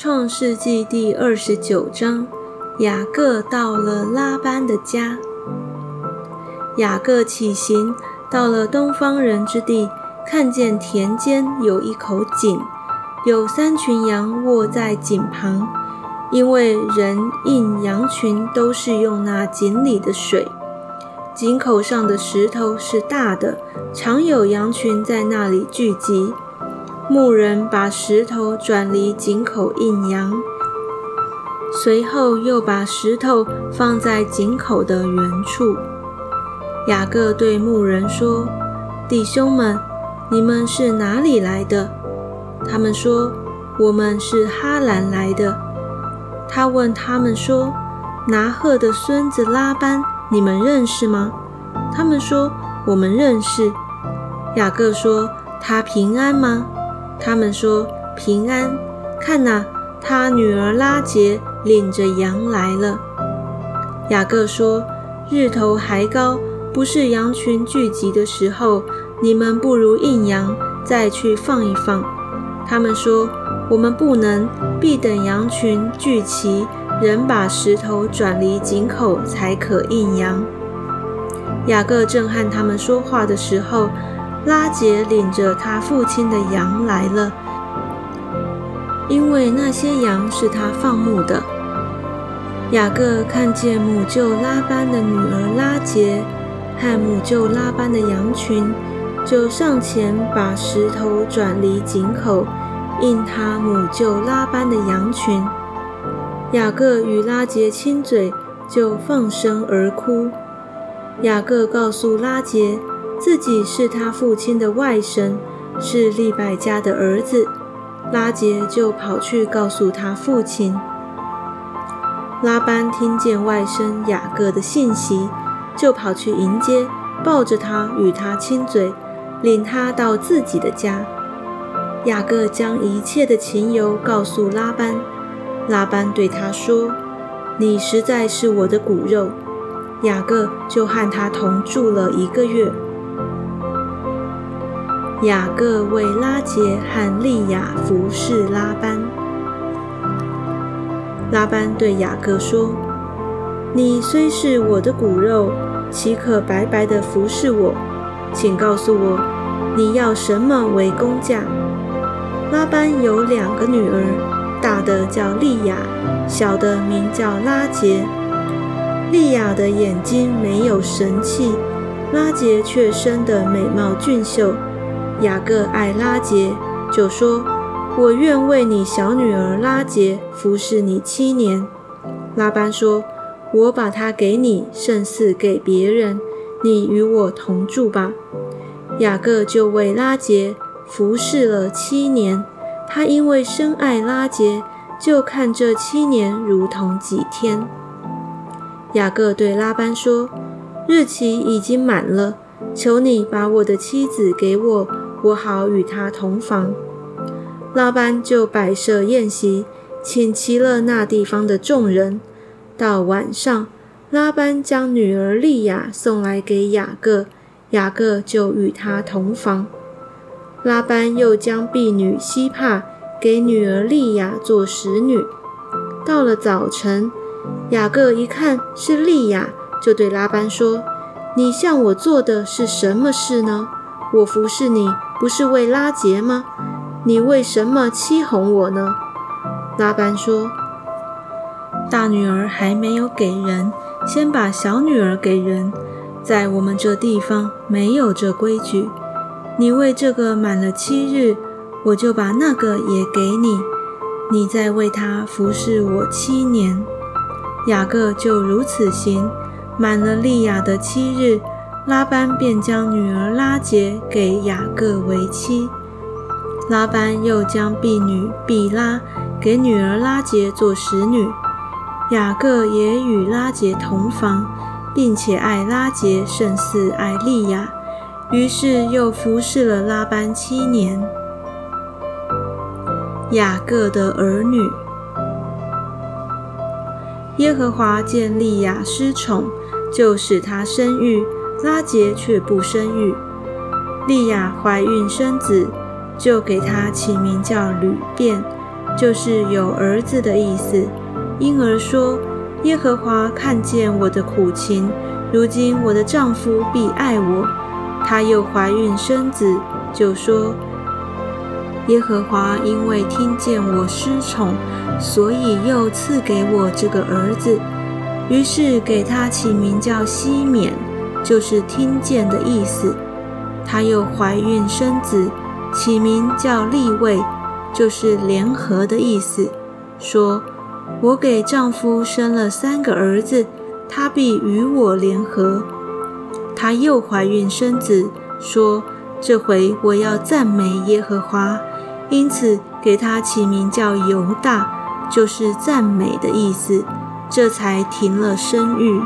创世纪第二十九章，雅各到了拉班的家。雅各起行，到了东方人之地，看见田间有一口井，有三群羊卧在井旁，因为人印羊群都是用那井里的水。井口上的石头是大的，常有羊群在那里聚集。牧人把石头转离井口印阳，随后又把石头放在井口的原处。雅各对牧人说：“弟兄们，你们是哪里来的？”他们说：“我们是哈兰来的。”他问他们说：“拿鹤的孙子拉班，你们认识吗？”他们说：“我们认识。”雅各说：“他平安吗？”他们说平安，看呐，他女儿拉杰领着羊来了。雅各说：日头还高，不是羊群聚集的时候，你们不如应羊，再去放一放。他们说：我们不能，必等羊群聚齐，人把石头转离井口，才可应羊。雅各正和他们说话的时候。拉杰领着他父亲的羊来了，因为那些羊是他放牧的。雅各看见母舅拉班的女儿拉杰和母舅拉班的羊群，就上前把石头转离井口，应他母舅拉班的羊群。雅各与拉杰亲嘴，就放声而哭。雅各告诉拉杰。自己是他父亲的外甥，是利百家的儿子。拉杰就跑去告诉他父亲。拉班听见外甥雅各的信息，就跑去迎接，抱着他与他亲嘴，领他到自己的家。雅各将一切的情由告诉拉班。拉班对他说：“你实在是我的骨肉。”雅各就和他同住了一个月。雅各为拉杰和利亚服侍拉班。拉班对雅各说：“你虽是我的骨肉，岂可白白的服侍我？请告诉我，你要什么为工价？”拉班有两个女儿，大的叫利亚，小的名叫拉杰。利亚的眼睛没有神气，拉杰却生得美貌俊秀。雅各爱拉杰，就说：“我愿为你小女儿拉杰服侍你七年。”拉班说：“我把她给你，胜似给别人。你与我同住吧。”雅各就为拉杰服侍了七年。他因为深爱拉杰，就看这七年如同几天。雅各对拉班说：“日期已经满了，求你把我的妻子给我。”我好与他同房。拉班就摆设宴席，请齐了那地方的众人。到晚上，拉班将女儿利亚送来给雅各，雅各就与他同房。拉班又将婢女希帕给女儿利亚做使女。到了早晨，雅各一看是利亚，就对拉班说：“你向我做的是什么事呢？我服侍你。”不是为拉结吗？你为什么欺哄我呢？拉班说：“大女儿还没有给人，先把小女儿给人。在我们这地方没有这规矩。你为这个满了七日，我就把那个也给你。你再为他服侍我七年。”雅各就如此行，满了利亚的七日。拉班便将女儿拉结给雅各为妻。拉班又将婢女比拉给女儿拉结做使女。雅各也与拉结同房，并且爱拉结胜似爱利亚，于是又服侍了拉班七年。雅各的儿女，耶和华见利亚失宠，就使她生育。拉杰却不生育，利亚怀孕生子，就给他起名叫吕便，就是有儿子的意思。因而说，耶和华看见我的苦情，如今我的丈夫必爱我。她又怀孕生子，就说。耶和华因为听见我失宠，所以又赐给我这个儿子。于是给他起名叫西缅，就是听见的意思。她又怀孕生子，起名叫利位，就是联合的意思。说：“我给丈夫生了三个儿子，他必与我联合。”她又怀孕生子，说：“这回我要赞美耶和华。”因此，给他起名叫犹大，就是赞美的意思，这才停了生育。